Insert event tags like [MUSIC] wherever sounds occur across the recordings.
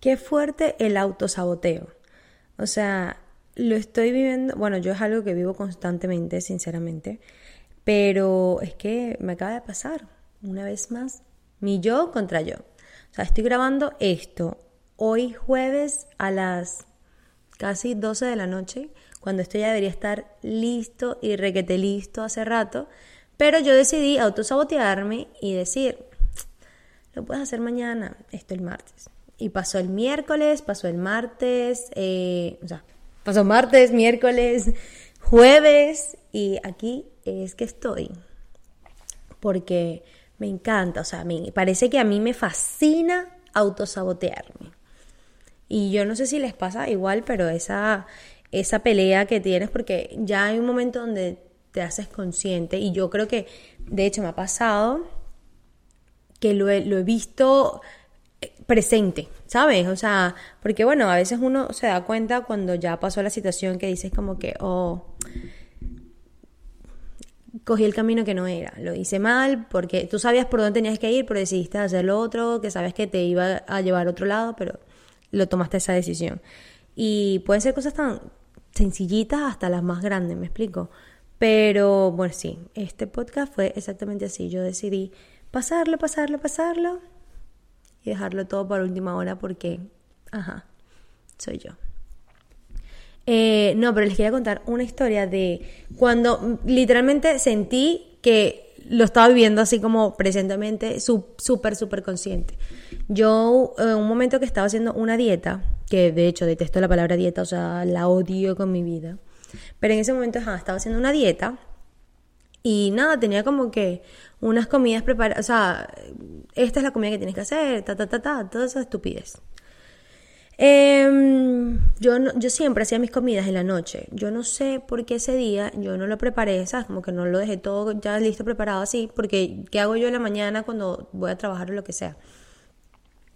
qué fuerte el autosaboteo. O sea, lo estoy viviendo, bueno, yo es algo que vivo constantemente, sinceramente, pero es que me acaba de pasar, una vez más, mi yo contra yo. O sea, estoy grabando esto hoy jueves a las casi 12 de la noche, cuando esto ya debería estar listo y requete listo hace rato, pero yo decidí autosabotearme y decir, lo puedes hacer mañana, esto el martes. Y pasó el miércoles, pasó el martes, eh, o sea, pasó martes, miércoles, jueves y aquí es que estoy. Porque me encanta, o sea, me parece que a mí me fascina autosabotearme. Y yo no sé si les pasa igual, pero esa, esa pelea que tienes, porque ya hay un momento donde te haces consciente, y yo creo que, de hecho, me ha pasado que lo he, lo he visto presente, ¿sabes? O sea, porque bueno, a veces uno se da cuenta cuando ya pasó la situación que dices como que, oh, cogí el camino que no era, lo hice mal porque tú sabías por dónde tenías que ir, pero decidiste hacer lo otro, que sabes que te iba a llevar a otro lado, pero lo tomaste esa decisión. Y pueden ser cosas tan sencillitas hasta las más grandes, me explico. Pero bueno, sí, este podcast fue exactamente así. Yo decidí pasarlo, pasarlo, pasarlo dejarlo todo para última hora porque, ajá, soy yo. Eh, no, pero les quería contar una historia de cuando literalmente sentí que lo estaba viviendo así como presentemente, súper, súper consciente. Yo, en un momento que estaba haciendo una dieta, que de hecho detesto la palabra dieta, o sea, la odio con mi vida, pero en ese momento estaba haciendo una dieta y nada, tenía como que unas comidas preparadas, o sea, esta es la comida que tienes que hacer, ta, ta, ta, ta, toda esa estupidez. Em, yo, yo siempre hacía mis comidas en la noche. Yo no sé por qué ese día yo no lo preparé, ¿sabes? Como que no lo dejé todo ya listo, preparado así, porque ¿qué hago yo en la mañana cuando voy a trabajar o lo que sea?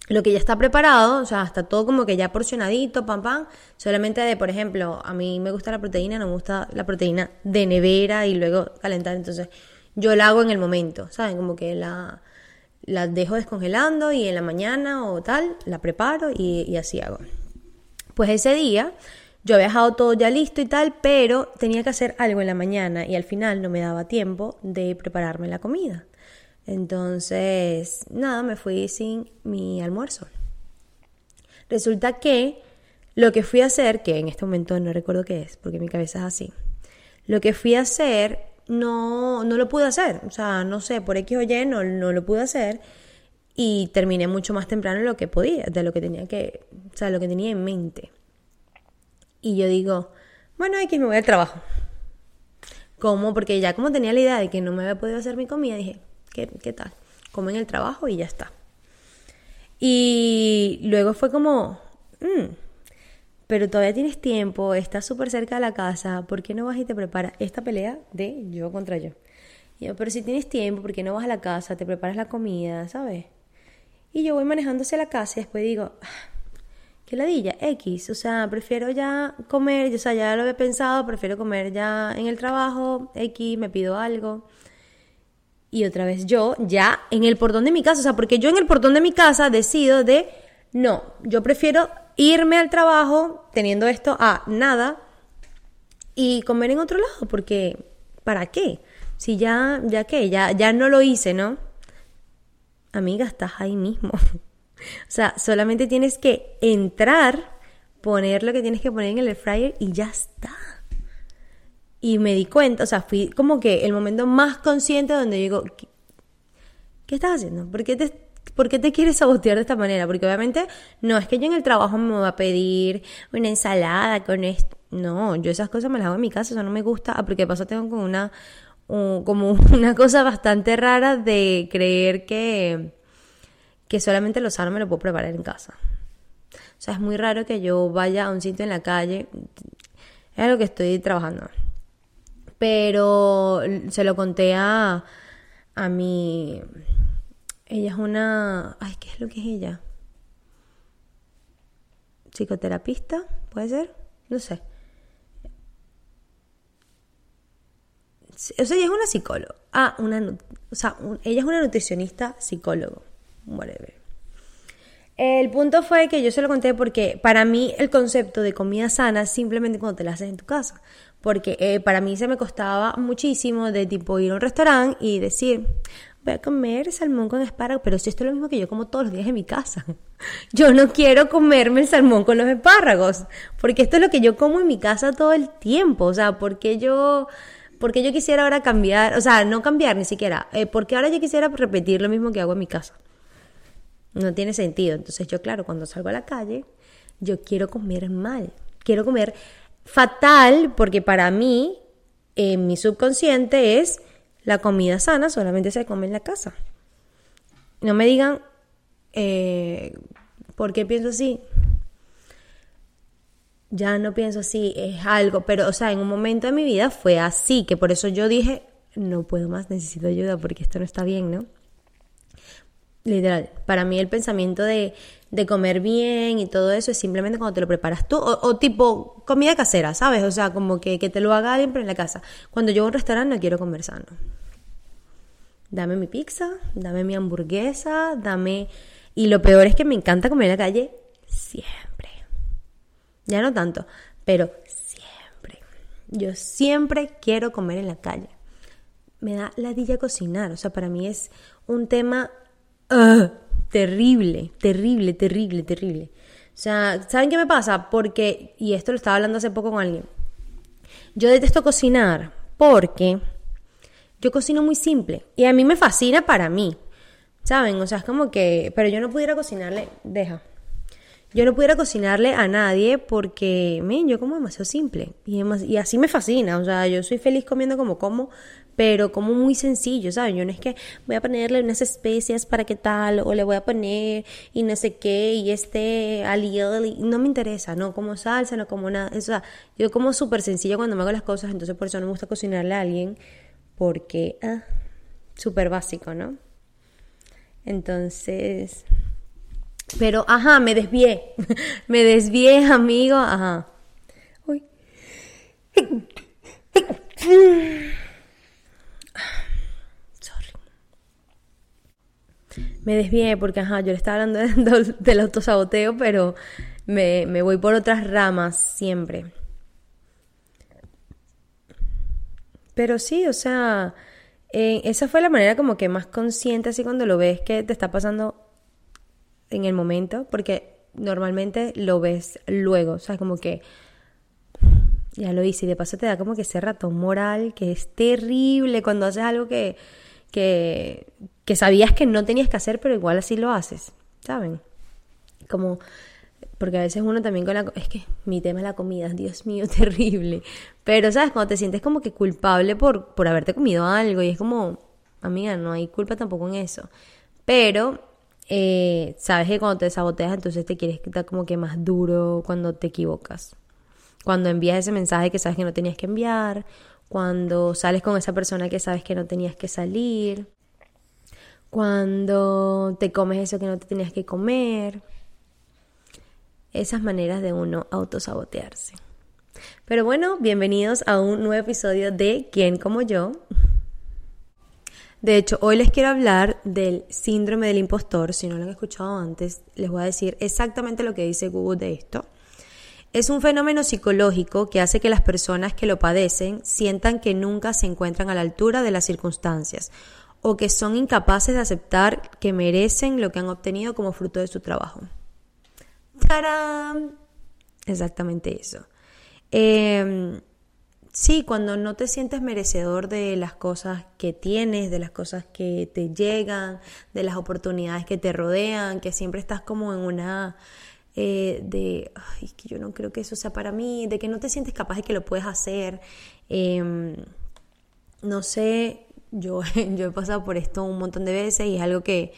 Lo que ya está preparado, o sea, está todo como que ya porcionadito, pam, pam. Solamente de, por ejemplo, a mí me gusta la proteína, no me gusta la proteína de nevera y luego calentar. Entonces, yo la hago en el momento, ¿saben? Como que la, la dejo descongelando y en la mañana o tal, la preparo y, así hago. Pues ese día yo había dejado todo ya listo y tal, pero tenía que hacer algo en la mañana y al final no me daba tiempo de prepararme la comida. Entonces, nada, me fui sin mi almuerzo. Resulta que lo que fui a hacer, que en este momento no recuerdo qué es, porque mi cabeza es así, lo que fui a hacer no, no lo pude hacer. O sea, no sé, por X o Y no, no lo pude hacer. Y terminé mucho más temprano de lo que podía, de lo que tenía que, o sea, lo que tenía en mente. Y yo digo, bueno, X me voy al trabajo. ¿Cómo? Porque ya como tenía la idea de que no me había podido hacer mi comida, dije, ¿qué, qué tal? Como en el trabajo y ya está. Y luego fue como, mmm, pero todavía tienes tiempo, estás súper cerca de la casa, ¿por qué no vas y te preparas esta pelea de yo contra yo? Pero si tienes tiempo, ¿por qué no vas a la casa, te preparas la comida, ¿sabes? Y yo voy manejando la casa y después digo, ah, qué ladilla, X, o sea, prefiero ya comer, o sea, ya lo había pensado, prefiero comer ya en el trabajo, X, me pido algo. Y otra vez yo, ya en el portón de mi casa, o sea, porque yo en el portón de mi casa decido de, no, yo prefiero irme al trabajo teniendo esto a nada y comer en otro lado, porque ¿para qué? Si ya, ya qué, ya, ya no lo hice, ¿no? Amiga, estás ahí mismo. [LAUGHS] o sea, solamente tienes que entrar, poner lo que tienes que poner en el fryer y ya está. Y me di cuenta, o sea, fui como que el momento más consciente donde digo, ¿qué, qué estás haciendo? ¿Por qué te ¿Por qué te quieres sabotear de esta manera? Porque obviamente no es que yo en el trabajo me voy a pedir una ensalada con esto. No, yo esas cosas me las hago en mi casa, eso no me gusta. Ah, porque de paso tengo como una, como [LAUGHS] una cosa bastante rara de creer que, que solamente lo sano me lo puedo preparar en casa. O sea, es muy raro que yo vaya a un sitio en la calle. Es algo que estoy trabajando. Pero se lo conté a, a mi ella es una... Ay, ¿qué es lo que es ella? ¿Psicoterapista? ¿Puede ser? No sé. O sea, ella es una psicóloga. Ah, una... O sea, ella es una nutricionista psicólogo. Whatever. el punto fue que yo se lo conté porque para mí el concepto de comida sana es simplemente cuando te la haces en tu casa. Porque eh, para mí se me costaba muchísimo de tipo ir a un restaurante y decir, voy a comer salmón con espárragos, pero si esto es lo mismo que yo como todos los días en mi casa. [LAUGHS] Yo no quiero comerme el salmón con los espárragos, porque esto es lo que yo como en mi casa todo el tiempo. O sea, porque yo, porque yo quisiera ahora cambiar, o sea, no cambiar ni siquiera, eh, porque ahora yo quisiera repetir lo mismo que hago en mi casa. No tiene sentido. Entonces yo, claro, cuando salgo a la calle, yo quiero comer mal. Quiero comer fatal porque para mí, en mi subconsciente es la comida sana solamente se come en la casa. No me digan eh, por qué pienso así. Ya no pienso así, es algo, pero o sea, en un momento de mi vida fue así, que por eso yo dije, no puedo más, necesito ayuda porque esto no está bien, ¿no? Literal, para mí el pensamiento de, comer bien y todo eso es simplemente cuando te lo preparas tú, o, tipo comida casera, ¿sabes? O sea, como que, que te lo haga alguien en la casa. Cuando yo a un restaurante no quiero comer sano. Dame mi pizza, dame mi hamburguesa, dame... Y lo peor es que me encanta comer en la calle siempre. Ya no tanto, pero siempre. Yo siempre quiero comer en la calle. Me da ladilla cocinar, o sea, para mí es un tema terrible, terrible, terrible, terrible. O sea, ¿saben qué me pasa? Porque, y esto lo estaba hablando hace poco con alguien, yo detesto cocinar porque yo cocino muy simple y a mí me fascina para mí, ¿saben? O sea, es como que, pero yo no pudiera cocinarle, deja. Yo no pudiera cocinarle a nadie porque, men, yo como demasiado simple y, y así me fascina, o sea, yo soy feliz comiendo como como, pero como muy sencillo, ¿sabes? Yo no es que voy a ponerle unas especias para qué tal, o le voy a poner y no sé qué, y este alioli, no me interesa, no como salsa, no como nada, o sea, yo como súper sencillo cuando me hago las cosas, entonces por eso no me gusta cocinarle a alguien, porque, ah, súper básico, ¿no? Entonces, pero, ajá, me desvié, [LAUGHS] me desvié, amigo, ajá. Uy. Me desvié porque, ajá, yo le estaba hablando [LAUGHS] del, autosaboteo, pero me, me, voy por otras ramas siempre. Pero sí, o sea, esa fue la manera como que más consciente, así cuando lo ves que te está pasando en el momento, porque normalmente lo ves luego, o sea, como que ya lo hice y de paso te da como que ese ratón moral que es terrible cuando haces algo que, que, que sabías que no tenías que hacer, pero igual así lo haces, ¿saben? Como, porque a veces uno también con la... Es que mi tema es la comida, [LAUGHS] Dios mío, terrible. Pero, ¿sabes? Cuando te sientes como que culpable por, por haberte comido algo y es como, amiga, no hay culpa tampoco en eso. Pero, eh, sabes que cuando te saboteas, entonces te quieres quitar como que más duro cuando te equivocas. Cuando envías ese mensaje que sabes que no tenías que enviar, cuando sales con esa persona que sabes que no tenías que salir, cuando te comes eso que no te tenías que comer. Esas maneras de uno autosabotearse. Pero bueno, bienvenidos a un nuevo episodio de ¿Quién como yo? De hecho, hoy les quiero hablar del síndrome del impostor. Si no lo han escuchado antes, les voy a decir exactamente lo que dice Google de esto. Es un fenómeno psicológico que hace que las personas que lo padecen sientan que nunca se encuentran a la altura de las circunstancias o que son incapaces de aceptar que merecen lo que han obtenido como fruto de su trabajo. ¡Tarán! Exactamente eso. Em, sí, cuando no te sientes merecedor de las cosas que tienes, de las cosas que te llegan, de las oportunidades que te rodean, que siempre estás como en una eh, de, ay, que yo no creo que eso sea para mí, de que no te sientes capaz de que lo puedes hacer. Em, no sé, yo, [LAUGHS] yo he pasado por esto un montón de veces y es algo que,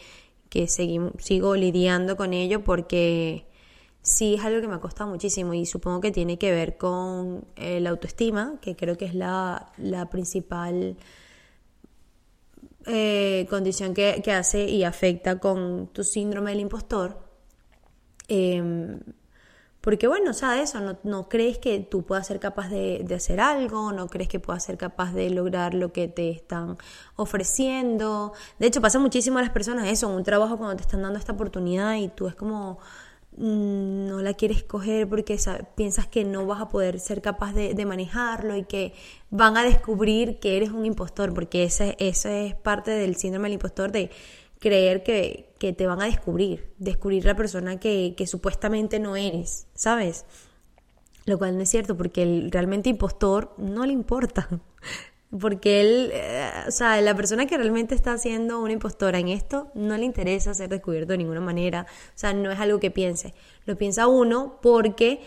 que sigo lidiando con ello porque sí es algo que me ha costado muchísimo y supongo que tiene que ver con la autoestima, que creo que es la, la principal eh, condición que, que, hace y afecta con tu síndrome del impostor. Em, Porque bueno, o sea, eso, no, crees que tú puedas ser capaz de, hacer algo, no crees que puedas ser capaz de lograr lo que te están ofreciendo. De hecho, pasa muchísimo a las personas eso, un trabajo cuando te están dando esta oportunidad y tú es como mm, no la quieres coger porque piensas que no vas a poder ser capaz de, manejarlo y que van a descubrir que eres un impostor, porque ese, eso es parte del síndrome del impostor de creer que, que te van a descubrir, descubrir la persona que, que, supuestamente no eres, ¿sabes? Lo cual no es cierto, porque el realmente impostor no le importa. [LAUGHS] Porque él, eh, o sea, la persona que realmente está siendo una impostora en esto, no le interesa ser descubierto de ninguna manera. O sea, no es algo que piense. Lo piensa uno porque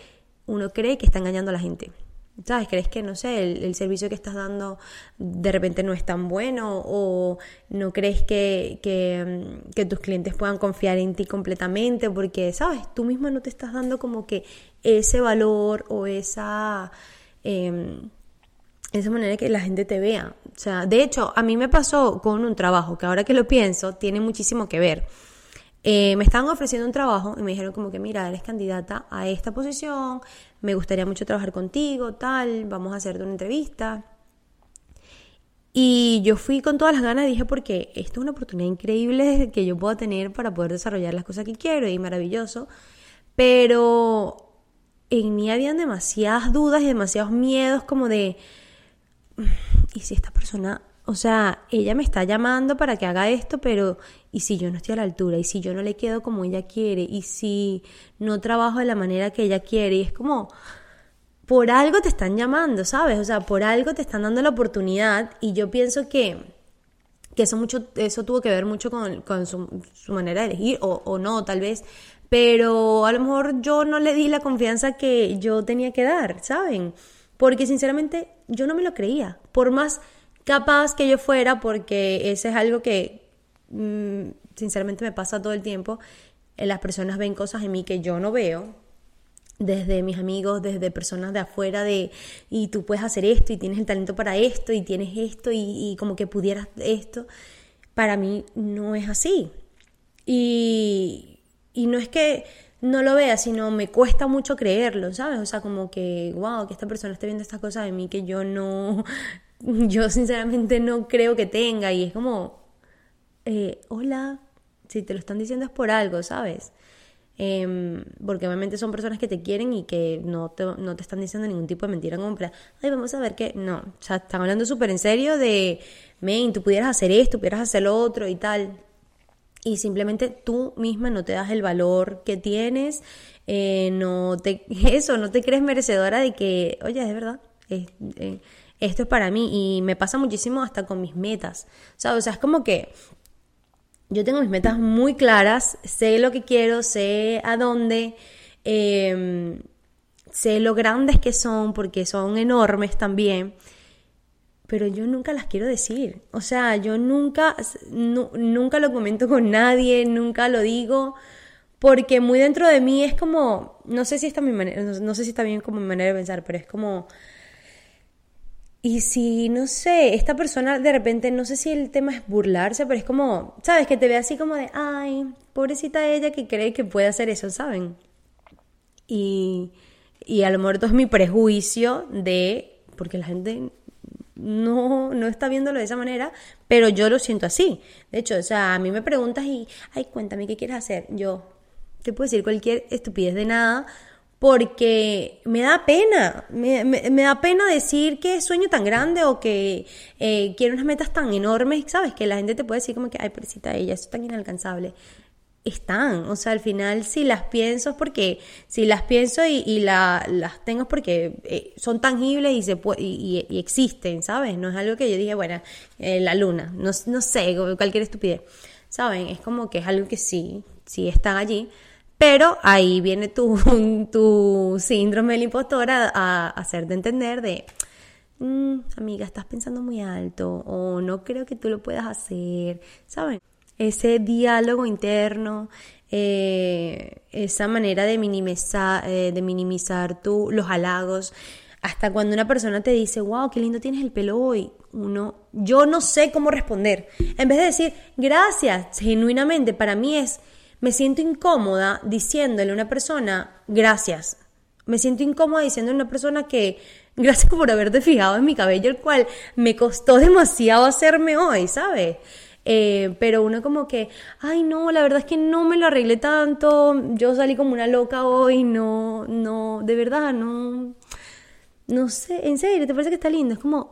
uno cree que está engañando a la gente. ¿Sabes? ¿Crees que, no sé, el, servicio que estás dando de repente no es tan bueno? ¿O no crees que, mm, que, tus clientes puedan confiar en ti completamente? Porque, ¿sabes? Tú mismo no te estás dando como que ese valor o esa, eh, esa manera que la gente te vea. O sea, de hecho, a mí me pasó con un trabajo que ahora que lo pienso tiene muchísimo que ver. Eh, me estaban ofreciendo un trabajo y me dijeron como que, mira, eres candidata a esta posición, me gustaría mucho trabajar contigo, tal, vamos a hacerte una entrevista. Y yo fui con todas las ganas y dije, porque esto es una oportunidad increíble que yo puedo tener para poder desarrollar las cosas que quiero y maravilloso. Pero en mí habían demasiadas dudas y demasiados miedos como de, mm, ¿y si esta persona o sea, ella me está llamando para que haga esto, pero ¿y si yo no estoy a la altura? ¿Y si yo no le quedo como ella quiere? ¿Y si no trabajo de la manera que ella quiere? Y es como, por algo te están llamando, ¿sabes? O sea, por algo te están dando la oportunidad y yo pienso que, que eso, mucho, eso tuvo que ver mucho con, con su, manera de elegir, o, o no, tal vez, pero a lo mejor yo no le di la confianza que yo tenía que dar, ¿saben? Porque sinceramente yo no me lo creía, por más capaz que yo fuera, porque ese es algo que mm, sinceramente me pasa todo el tiempo. Eh, las personas ven cosas en mí que yo no veo, desde mis amigos, desde personas de afuera, de, y tú puedes hacer esto, y tienes el talento para esto, y tienes esto, y, como que pudieras esto. Para mí no es así. Y, y no es que no lo vea, sino me cuesta mucho creerlo, ¿sabes? O sea, como que, wow, que esta persona esté viendo estas cosas de mí que yo no, [LAUGHS] yo sinceramente no creo que tenga y es como, eh, hola, si te lo están diciendo es por algo, ¿sabes? Em, porque obviamente son personas que te quieren y que no te, no te están diciendo ningún tipo de mentira como ay, vamos a ver qué, no, o sea, están hablando súper en serio de, men, tú pudieras hacer esto, pudieras hacer lo otro y tal. Y simplemente tú misma no te das el valor que tienes, eh, no te, [LAUGHS] eso, no te crees merecedora de que, oye, es verdad, eh, esto es para mí y me pasa muchísimo hasta con mis metas. O sea, es como que yo tengo mis metas muy claras, sé lo que quiero, sé a dónde, em, sé lo grandes que son porque son enormes también, pero yo nunca las quiero decir. O sea, yo nunca, nunca lo comento con nadie, nunca lo digo. Porque muy dentro de mí es como, no sé si está mi manera, no sé si está bien como mi manera de pensar, pero es como, y si, no sé, esta persona de repente, no sé si el tema es burlarse, pero es como, ¿sabes? Que te ve así como de, ay, pobrecita ella que cree que puede hacer eso, ¿saben? Y, y a lo mejor todo es mi prejuicio de, porque la gente no, no está viéndolo de esa manera, pero yo lo siento así. De hecho, o sea, a mí me preguntas y, ay, cuéntame qué quieres hacer. Yo te puedo decir cualquier estupidez de nada, porque me da pena, me, da pena decir que sueño tan grande o que eh, quiero unas metas tan enormes, ¿sabes? Que la gente te puede decir como que, ay, pobrecita ella, eso es tan inalcanzable. Están, o sea, al final si las pienso porque, si las pienso y, las tengo porque eh, son tangibles y, se y, existen, ¿sabes? No es algo que yo dije, bueno, eh, la luna, no, no sé, cualquier estupidez, ¿saben? Es como que es algo que sí, sí están allí pero ahí viene [LAUGHS] tu, síndrome del impostor a, hacerte entender de, mm, amiga, estás pensando muy alto o no creo que tú lo puedas hacer, ¿saben? Ese diálogo interno, eh, esa manera de minimizar, eh, de minimizar los halagos. Hasta cuando una persona te dice, wow, qué lindo tienes el pelo hoy, uno, yo no sé cómo responder. En vez de decir, gracias, genuinamente, para mí es me siento incómoda diciéndole a una persona gracias. Me siento incómoda diciendo a una persona que [LAUGHS] gracias por haberte fijado en mi cabello, el cual me costó demasiado hacerme hoy, ¿sabes? Eh, pero uno como que, ay no, la verdad es que no me lo arreglé tanto, yo salí como una loca hoy, no, no, de verdad, no, no sé, en serio, ¿te parece que está lindo? Es como,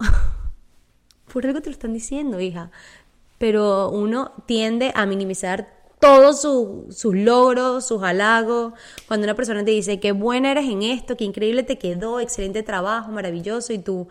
[LAUGHS] por algo te lo están diciendo, hija. Pero uno tiende a minimizar todos sus logros, sus halagos. Cuando una persona te dice, qué buena eres en esto, qué increíble te quedó, excelente trabajo, maravilloso, y tú,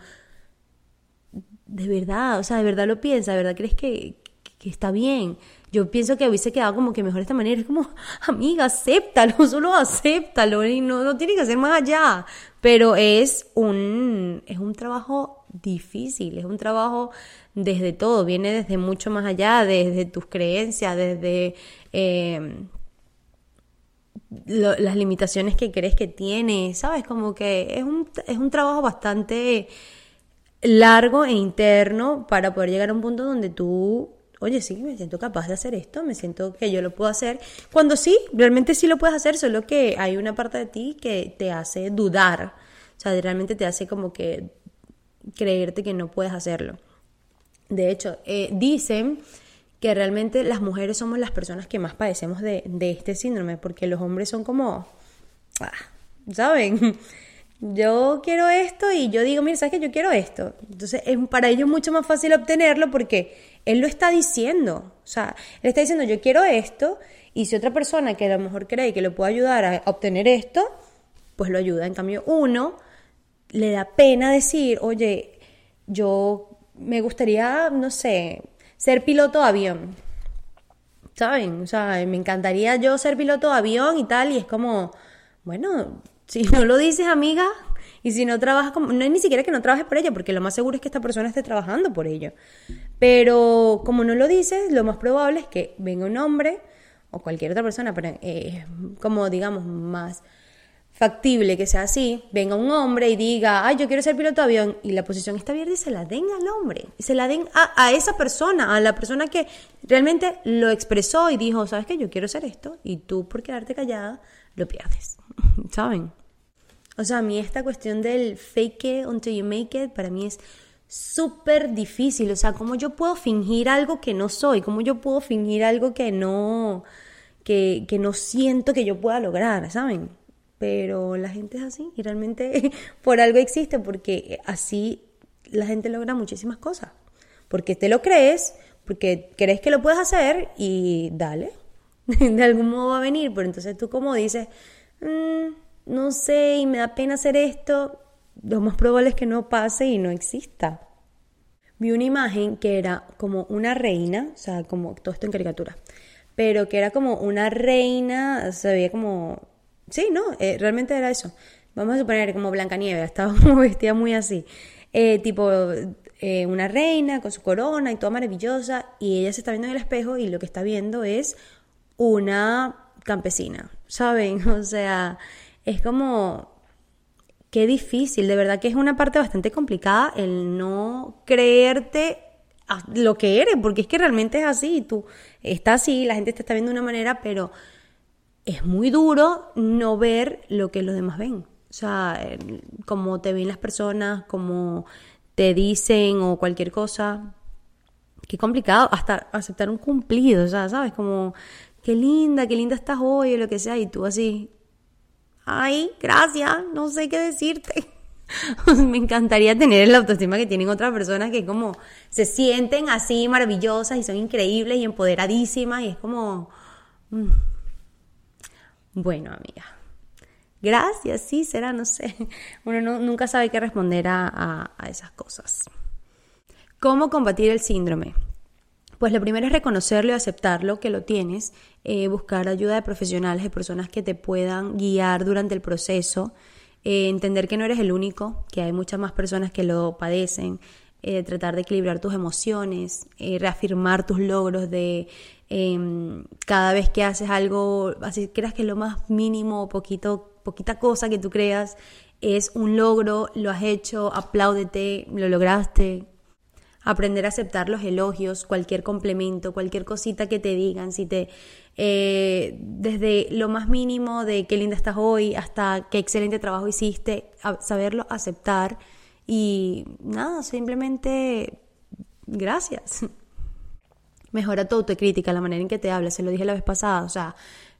de verdad, o sea, de verdad lo piensas, de verdad crees que, que está bien. Yo pienso que hubiese quedado como que mejor de esta manera. Es como, amiga, acéptalo, [LAUGHS] solo acéptalo y no, no tiene que hacer más allá. Pero es un, es un trabajo difícil, es un trabajo desde todo, viene desde mucho más allá, desde tus creencias, desde em, las limitaciones que crees que tienes, ¿sabes? Como que es un, es un trabajo bastante largo e interno para poder llegar a un punto donde tú oye, sí, me siento capaz de hacer esto, me siento que yo lo puedo hacer. Cuando sí, realmente sí lo puedes hacer, solo que hay una parte de ti que te hace dudar, o sea, realmente te hace como que creerte que no puedes hacerlo. De hecho, eh, dicen que realmente las mujeres somos las personas que más padecemos de, este síndrome, porque los hombres son como, ah, ¿saben? [LAUGHS] yo quiero esto y yo digo, mira, ¿sabes qué? Yo quiero esto. Entonces, es para ellos mucho más fácil obtenerlo porque él lo está diciendo. O sea, él está diciendo, yo quiero esto y si otra persona que a lo mejor cree que lo puede ayudar a obtener esto, pues lo ayuda. En cambio, uno le da pena decir, oye, yo me gustaría, no sé, ser piloto de avión. ¿Saben? O sea, me encantaría yo ser piloto de avión y tal, y es como, bueno, [LAUGHS] si no lo dices, amiga, y si no trabajas, como, no es ni siquiera que no trabajes por ello, porque lo más seguro es que esta persona esté trabajando por ello. Pero como no lo dices, lo más probable es que venga un hombre o cualquier otra persona, pero eh, como digamos más factible que sea así, venga un hombre y diga, ay, yo quiero ser piloto de avión, y la posición está abierta y se la den al hombre, y se la den a, esa persona, a la persona que realmente lo expresó y dijo, ¿sabes qué? Yo quiero ser esto, y tú por quedarte callada lo pierdes, [LAUGHS] ¿saben? O sea, a mí esta cuestión del fake it until you make it, para mí es súper difícil. O sea, ¿cómo yo puedo fingir algo que no soy? ¿Cómo yo puedo fingir algo que no, que, que no siento que yo pueda lograr, ¿saben? Pero la gente es así y realmente [LAUGHS] por algo existe, porque así la gente logra muchísimas cosas. Porque te lo crees, porque crees que lo puedes hacer y dale, [LAUGHS] de algún modo va a venir, pero entonces tú como dices, mm, no sé y me da pena hacer esto, lo más probable es que no pase y no exista. Vi una imagen que era como una reina, o sea, como todo esto en caricatura, pero que era como una reina, se veía como... Sí, no, eh, realmente era eso. Vamos a suponer como Blancanieves, estaba [LAUGHS] como vestida muy así. Eh, tipo eh, una reina con su corona y toda maravillosa, y ella se está viendo en el espejo y lo que está viendo es una campesina, ¿saben? [LAUGHS] O sea, es como, qué difícil, de verdad que es una parte bastante complicada el no creerte lo que eres, porque es que realmente es así, tú estás así, la gente te está viendo de una manera, pero es muy duro no ver lo que los demás ven. O sea, como te ven las personas, como te dicen o cualquier cosa. Qué complicado, hasta aceptar un cumplido, o sea, ¿sabes? Como, qué linda, qué linda estás hoy, o lo que sea, y tú así, ay, gracias, no sé qué decirte. [LAUGHS] Me encantaría tener la autoestima que tienen otras personas que como se sienten así maravillosas y son increíbles y empoderadísimas y es como... Mm. Bueno, amiga. Gracias, sí, será, no sé. [LAUGHS] Uno nunca sabe qué responder a, a esas cosas. ¿Cómo combatir el síndrome? Pues lo primero es reconocerlo y aceptarlo, que lo tienes, eh, buscar ayuda de profesionales, de personas que te puedan guiar durante el proceso, eh, entender que no eres el único, que hay muchas más personas que lo padecen, eh, tratar de equilibrar tus emociones, reafirmar tus logros de em, cada vez que haces algo, así creas que lo más mínimo, poquito, poquita cosa que tú creas es un logro, lo has hecho, apláudete, lo lograste, aprender a aceptar los elogios, cualquier complemento, cualquier cosita que te digan, si te eh, desde lo más mínimo de qué linda estás hoy hasta qué excelente trabajo hiciste, saberlo aceptar y nada, simplemente gracias. Mejora tu autocrítica, la manera en que te hablas, se lo dije la vez pasada, o sea,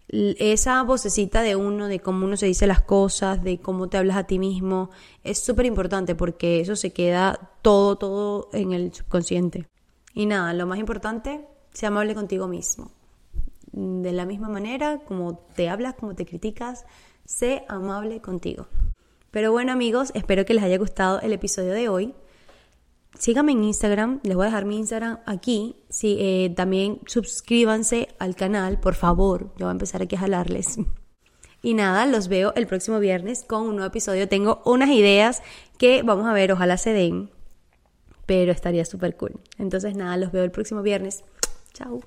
esa vocecita de uno, de cómo uno se dice las cosas, de cómo te hablas a ti mismo, es súper importante porque eso se queda todo, todo en el subconsciente. Y nada, lo más importante, sea amable contigo mismo. De la misma manera, como te hablas, como te criticas, sé amable contigo. Pero bueno amigos, espero que les haya gustado el episodio de hoy síganme en Instagram, les voy a dejar mi Instagram aquí. Sí, eh, también suscríbanse al canal, por favor. Yo voy a empezar aquí a jalarles. Y nada, los veo el próximo viernes con un nuevo episodio. Tengo unas ideas que vamos a ver, ojalá se den, pero estaría súper cool. Entonces nada, los veo el próximo viernes. Chao.